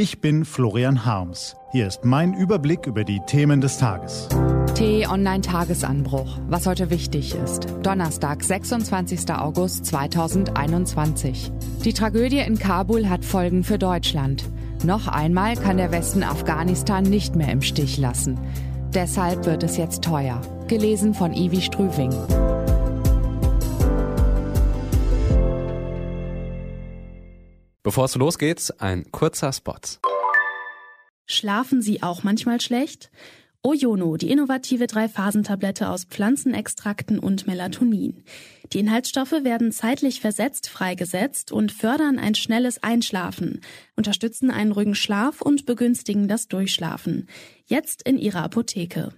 Ich bin Florian Harms. Hier ist mein Überblick über die Themen des Tages. T-Online-Tagesanbruch. Was heute wichtig ist. Donnerstag, 26. August 2021. Die Tragödie in Kabul hat Folgen für Deutschland. Noch einmal kann der Westen Afghanistan nicht mehr im Stich lassen. Deshalb wird es jetzt teuer. Gelesen von Ivi Strüving. Bevor es losgeht, ein kurzer Spot. Schlafen Sie auch manchmal schlecht? Ojono, die innovative Drei-Phasen-Tablette aus Pflanzenextrakten und Melatonin. Die Inhaltsstoffe werden zeitlich versetzt freigesetzt und fördern ein schnelles Einschlafen, unterstützen einen ruhigen Schlaf und begünstigen das Durchschlafen. Jetzt in Ihrer Apotheke.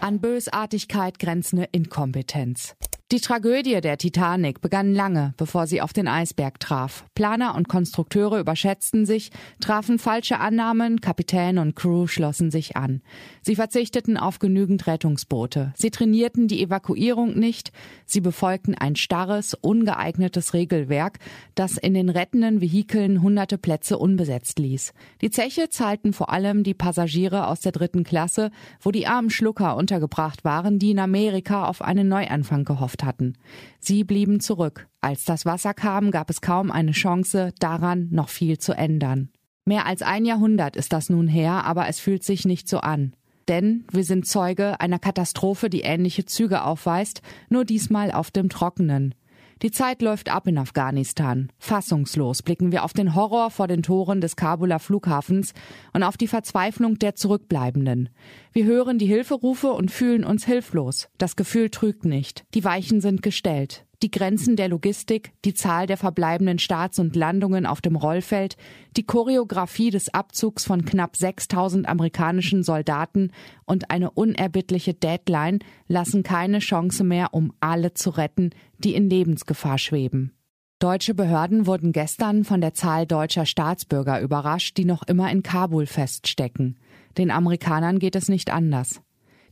An Bösartigkeit grenzende Inkompetenz. Die Tragödie der Titanic begann lange, bevor sie auf den Eisberg traf. Planer und Konstrukteure überschätzten sich, trafen falsche Annahmen, Kapitän und Crew schlossen sich an. Sie verzichteten auf genügend Rettungsboote. Sie trainierten die Evakuierung nicht. Sie befolgten ein starres, ungeeignetes Regelwerk, das in den rettenden Vehikeln hunderte Plätze unbesetzt ließ. Die Zeche zahlten vor allem die Passagiere aus der dritten Klasse, wo die armen Schlucker untergebracht waren, die in Amerika auf einen Neuanfang gehofft geschafft hatten. Sie blieben zurück. Als das Wasser kam, gab es kaum eine Chance, daran noch viel zu ändern. Mehr als ein Jahrhundert ist das nun her, aber es fühlt sich nicht so an. Denn wir sind Zeuge einer Katastrophe, die ähnliche Züge aufweist, nur diesmal auf dem Trockenen. Die Zeit läuft ab in Afghanistan. Fassungslos blicken wir auf den Horror vor den Toren des Kabuler Flughafens und auf die Verzweiflung der Zurückbleibenden. Wir hören die Hilferufe und fühlen uns hilflos. Das Gefühl trügt nicht. Die Weichen sind gestellt die Grenzen der Logistik, die Zahl der verbleibenden Starts und Landungen auf dem Rollfeld, die Choreografie des Abzugs von knapp 6000 amerikanischen Soldaten und eine unerbittliche Deadline lassen keine Chance mehr, um alle zu retten, die in Lebensgefahr schweben. Deutsche Behörden wurden gestern von der Zahl deutscher Staatsbürger überrascht, die noch immer in Kabul feststecken. Den Amerikanern geht es nicht anders.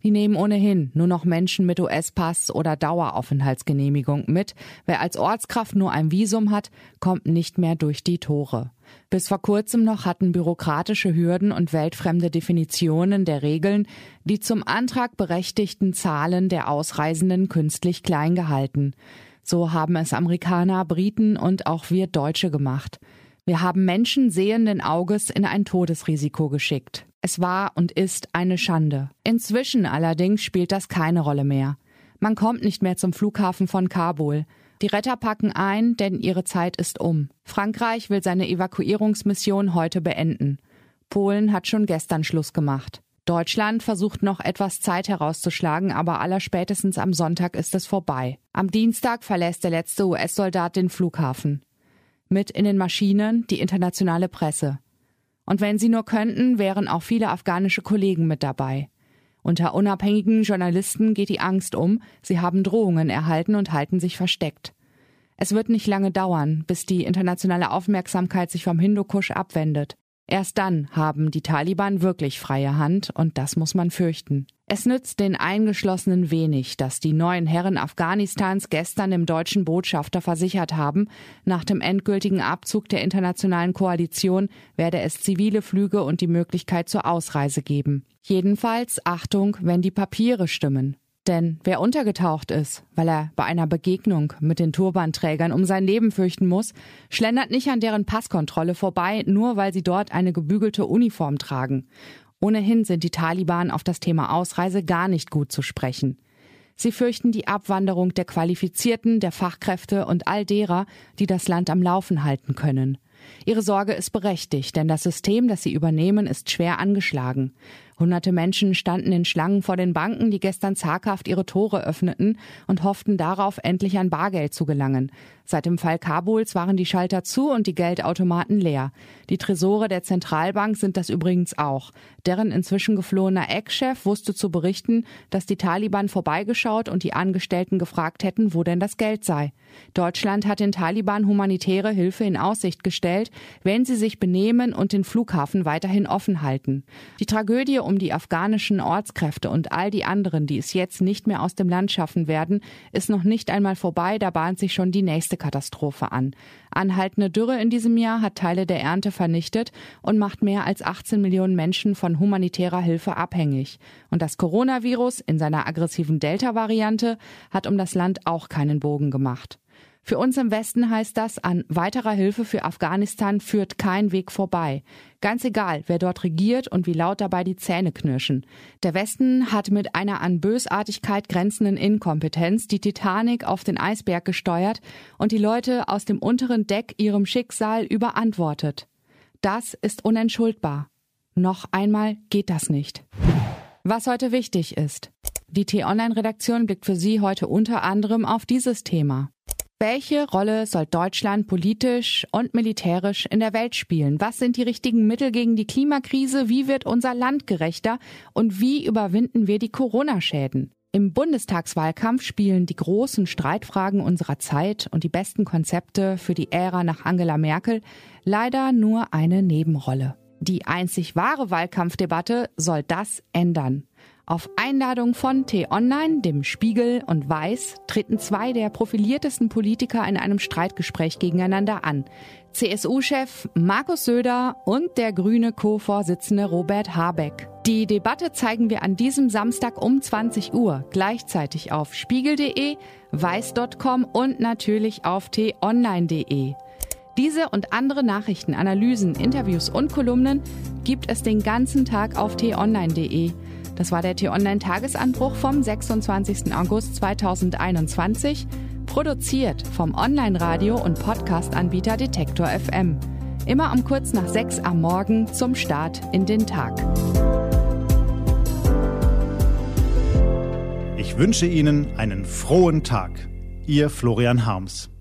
Die nehmen ohnehin nur noch Menschen mit US-Pass oder Daueraufenthaltsgenehmigung mit. Wer als Ortskraft nur ein Visum hat, kommt nicht mehr durch die Tore. Bis vor kurzem noch hatten bürokratische Hürden und weltfremde Definitionen der Regeln die zum Antrag berechtigten Zahlen der Ausreisenden künstlich klein gehalten. So haben es Amerikaner, Briten und auch wir Deutsche gemacht. Wir haben Menschen sehenden Auges in ein Todesrisiko geschickt. Es war und ist eine Schande. Inzwischen allerdings spielt das keine Rolle mehr. Man kommt nicht mehr zum Flughafen von Kabul. Die Retter packen ein, denn ihre Zeit ist um. Frankreich will seine Evakuierungsmission heute beenden. Polen hat schon gestern Schluss gemacht. Deutschland versucht noch etwas Zeit herauszuschlagen, aber allerspätestens am Sonntag ist es vorbei. Am Dienstag verlässt der letzte US-Soldat den Flughafen. Mit in den Maschinen die internationale Presse. Und wenn sie nur könnten, wären auch viele afghanische Kollegen mit dabei. Unter unabhängigen Journalisten geht die Angst um, sie haben Drohungen erhalten und halten sich versteckt. Es wird nicht lange dauern, bis die internationale Aufmerksamkeit sich vom Hindukusch abwendet. Erst dann haben die Taliban wirklich freie Hand und das muss man fürchten. Es nützt den Eingeschlossenen wenig, dass die neuen Herren Afghanistans gestern dem deutschen Botschafter versichert haben, nach dem endgültigen Abzug der internationalen Koalition werde es zivile Flüge und die Möglichkeit zur Ausreise geben. Jedenfalls Achtung, wenn die Papiere stimmen. Denn wer untergetaucht ist, weil er bei einer Begegnung mit den Turbanträgern um sein Leben fürchten muss, schlendert nicht an deren Passkontrolle vorbei, nur weil sie dort eine gebügelte Uniform tragen. Ohnehin sind die Taliban auf das Thema Ausreise gar nicht gut zu sprechen. Sie fürchten die Abwanderung der Qualifizierten, der Fachkräfte und all derer, die das Land am Laufen halten können. Ihre Sorge ist berechtigt, denn das System, das sie übernehmen, ist schwer angeschlagen. Hunderte Menschen standen in Schlangen vor den Banken, die gestern zaghaft ihre Tore öffneten und hofften darauf, endlich an Bargeld zu gelangen. Seit dem Fall Kabuls waren die Schalter zu und die Geldautomaten leer. Die Tresore der Zentralbank sind das übrigens auch. Deren inzwischen geflohener Eckchef wusste zu berichten, dass die Taliban vorbeigeschaut und die Angestellten gefragt hätten, wo denn das Geld sei. Deutschland hat den Taliban humanitäre Hilfe in Aussicht gestellt, wenn sie sich benehmen und den Flughafen weiterhin offen halten. Die Tragödie um die afghanischen Ortskräfte und all die anderen, die es jetzt nicht mehr aus dem Land schaffen werden, ist noch nicht einmal vorbei, da bahnt sich schon die nächste Katastrophe an. Anhaltende Dürre in diesem Jahr hat Teile der Ernte vernichtet und macht mehr als 18 Millionen Menschen von humanitärer Hilfe abhängig. Und das Coronavirus in seiner aggressiven Delta-Variante hat um das Land auch keinen Bogen gemacht. Für uns im Westen heißt das, an weiterer Hilfe für Afghanistan führt kein Weg vorbei. Ganz egal, wer dort regiert und wie laut dabei die Zähne knirschen. Der Westen hat mit einer an Bösartigkeit grenzenden Inkompetenz die Titanic auf den Eisberg gesteuert und die Leute aus dem unteren Deck ihrem Schicksal überantwortet. Das ist unentschuldbar. Noch einmal geht das nicht. Was heute wichtig ist. Die T-Online-Redaktion blickt für Sie heute unter anderem auf dieses Thema. Welche Rolle soll Deutschland politisch und militärisch in der Welt spielen? Was sind die richtigen Mittel gegen die Klimakrise? Wie wird unser Land gerechter? Und wie überwinden wir die Corona-Schäden? Im Bundestagswahlkampf spielen die großen Streitfragen unserer Zeit und die besten Konzepte für die Ära nach Angela Merkel leider nur eine Nebenrolle. Die einzig wahre Wahlkampfdebatte soll das ändern. Auf Einladung von T-Online, dem Spiegel und Weiß treten zwei der profiliertesten Politiker in einem Streitgespräch gegeneinander an. CSU-Chef Markus Söder und der grüne Co-Vorsitzende Robert Habeck. Die Debatte zeigen wir an diesem Samstag um 20 Uhr gleichzeitig auf spiegel.de, weiß.com und natürlich auf t-online.de. Diese und andere Nachrichten, Analysen, Interviews und Kolumnen gibt es den ganzen Tag auf t-online.de. Das war der T-Online-Tagesanbruch vom 26. August 2021, produziert vom Online-Radio- und Podcast-Anbieter Detektor FM. Immer um kurz nach sechs am Morgen zum Start in den Tag. Ich wünsche Ihnen einen frohen Tag. Ihr Florian Harms.